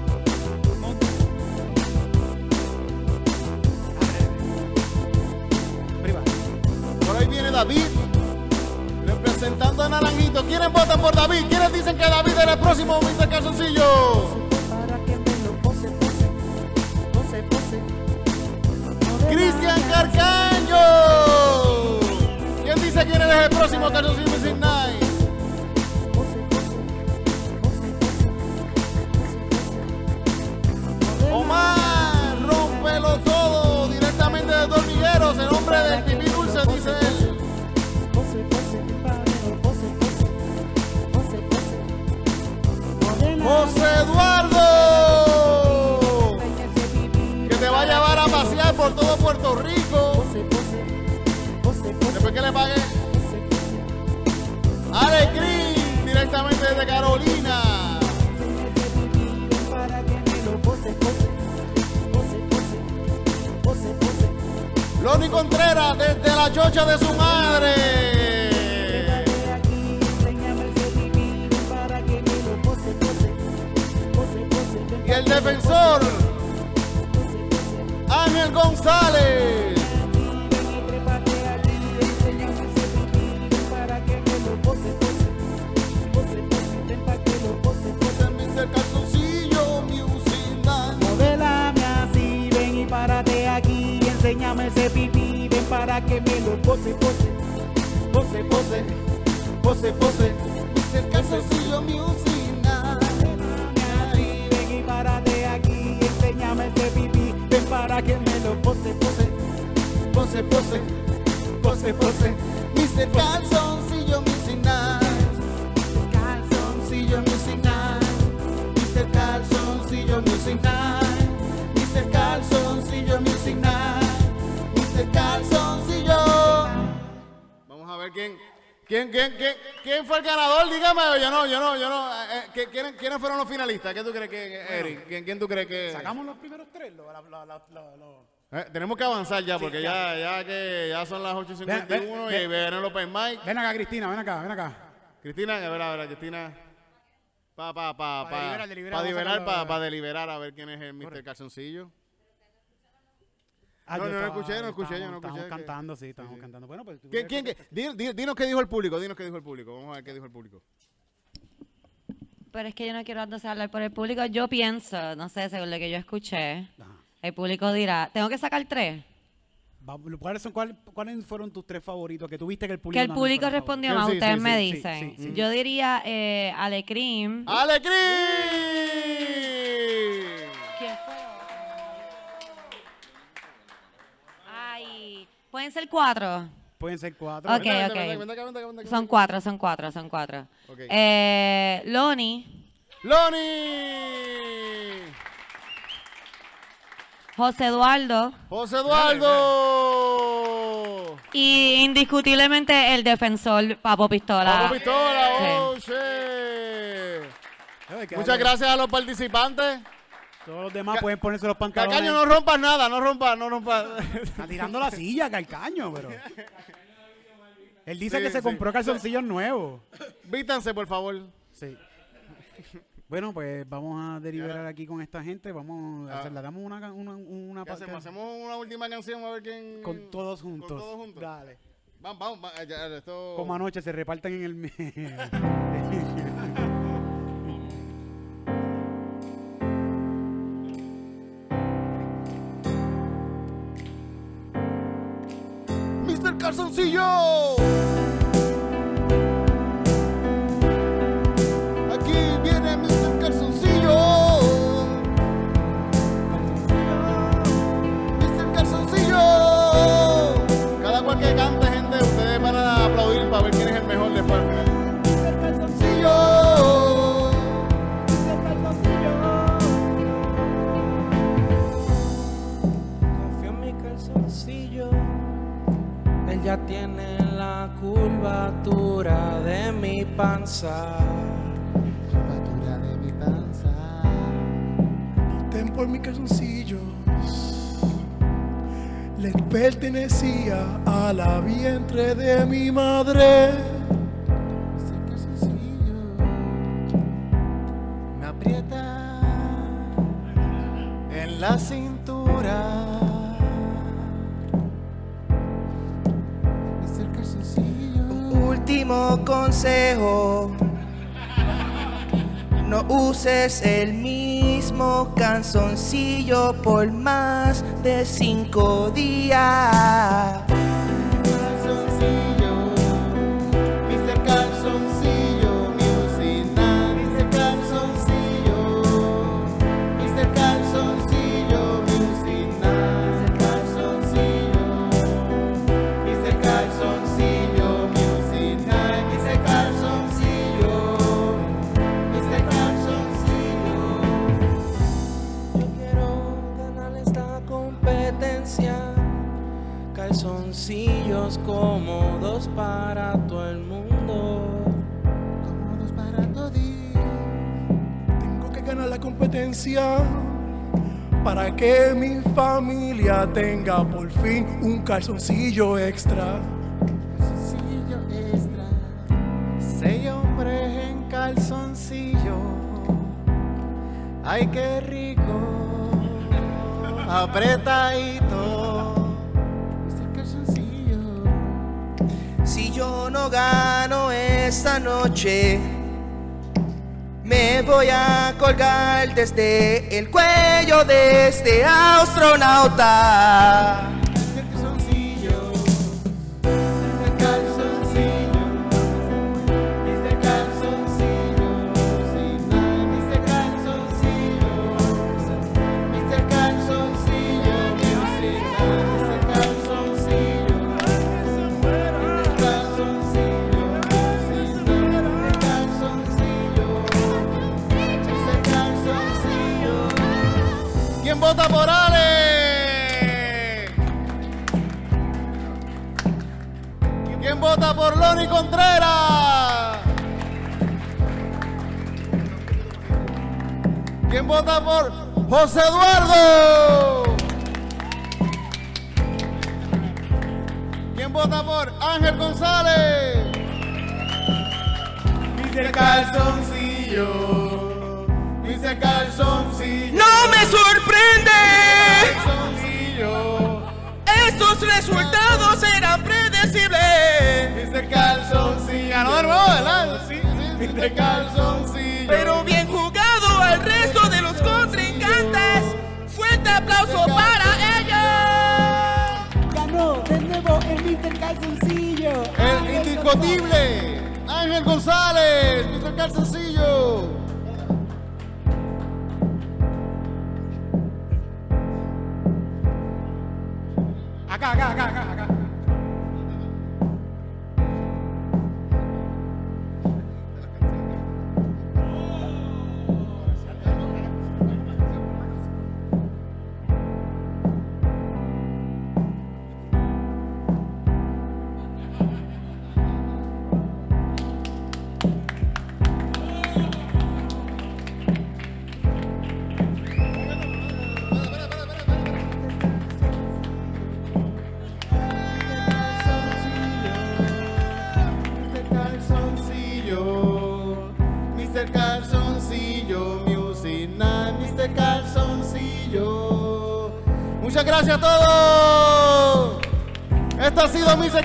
Por ahí viene David, representando a Naranjito. ¿Quiénes votan por David? ¿Quiénes dicen que David era el próximo Mr. Calzoncillo? Cristian Carcaño. ¿Quién dice quién es el próximo Calzoncillo Music Night? Desde Carolina. Loni Contreras, desde la chocha de su madre. Y el defensor, Ángel González. Ven para que me lo pose, pose. Pose, pose, pose, pose. Mr. Calzoncillo Music. Así, ven y párate aquí. Enséñame ese pipí, ven para que me lo pose, pose. Pose, pose, pose, pose. Mr. Calzoncillo Music. Calzoncillo Music. Mr. Calzoncillo Music ver quién. ¿Quién, quién, quién, quién fue el ganador? Dígame, yo no, yo no, yo no. Eh, eh, ¿qui- ¿quiénes, ¿Quiénes fueron los finalistas? ¿Qué tú crees que, Eric? ¿Quién, quién tú crees que.? Sacamos los primeros tres. lo- la- lo- Eh, tenemos que avanzar ya, Sí, porque ya. ya, ya que ya son las 8.51 Ven, ven, y ven. el Open Mic. Ven acá, Cristina, ven acá, ven acá. Cristina, a ver, a ver, Cristina. Pa, pa, pa, Pa pa, deliberar, deliberar, pa deliberar a ver quién es el Mr. Calzoncillo. Ah, no, yo no, escuché, no escuché, yo no escuché. Estábamos cantando, sí, estábamos cantando. Bueno, pues. tú ¿Quién, quién, qué- di- di- dinos qué dijo el público, dinos qué dijo el público. Vamos a ver qué dijo el público. Pero es que yo no quiero entonces hablar por el público. Yo pienso, no sé, según lo que yo escuché, el público dirá, ¿tengo que sacar tres? ¿Cuáles, son, cuál- ¿Cuáles fueron tus tres favoritos? Que tuviste que el público Que el público respondió más, Sí, ustedes sí, me sí, dicen. sí, sí. Yo diría eh, Alecrim. ¡Alecrim! ¿Pueden ser cuatro? Pueden ser cuatro. Ok, Vente, ok. vente, vente acá, vente acá, vente acá. Son cuatro, son cuatro, son cuatro. Ok. Eh, Loni. ¡Loni! José Eduardo José Eduardo. y indiscutiblemente el defensor Papo Pistola. Papo Pistola, Sí. oh, shit. Muchas gracias a los participantes. Todos los demás pueden ponerse los pantalones. Calcaño, no rompas nada, no rompas, no rompas. Está tirando la silla, Calcaño, pero. Él dice Sí, que se sí. compró calzoncillos nuevos. Vístanse, por favor. Sí. Bueno, pues vamos a deliberar aquí con esta gente. Vamos a Ah. hacer, le damos una, una, una ¿Qué hacemos? ¿Hacemos una última canción a ver quién...? con todos juntos. Con todos juntos. Dale. Vamos, vamos, va- esto... Como anoche se reparten en el (laughs) Calzoncillo. Para que mi familia tenga por fin un calzoncillo extra. Calzoncillo extra. Seis hombres en calzoncillo. Ay, qué rico. Apretadito. Si yo no gano esta noche, me voy a colgar desde el cuello de este astronauta. ¿Quién vota por Ale? ¿Quién vota por Loni Contreras? ¿Quién vota por José Eduardo? ¿Quién vota por Ángel González? Mr. Calzoncillo. Mr. Calzoncillo. ¡No me sorprende! Resultados eran predecibles. Mr. Calzoncillo. Mr. Calzoncillo. Pero bien jugado al resto de los contrincantes. Fuerte aplauso para ellos. Ganó de nuevo el Mr. Calzoncillo. El indiscutible. Ángel González. Mr. Calzoncillo. Acá, acá, acá, acá,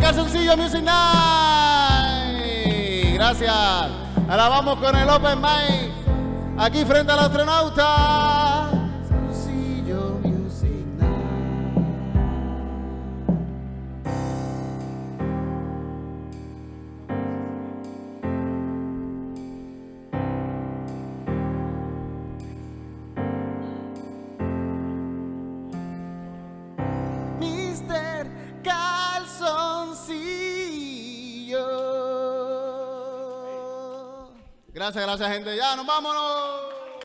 Calzoncillo Music Night. Gracias. Ahora vamos con el Open Mic. Aquí frente al astronauta. Gracias, gracias, gente. Ya, nos vámonos.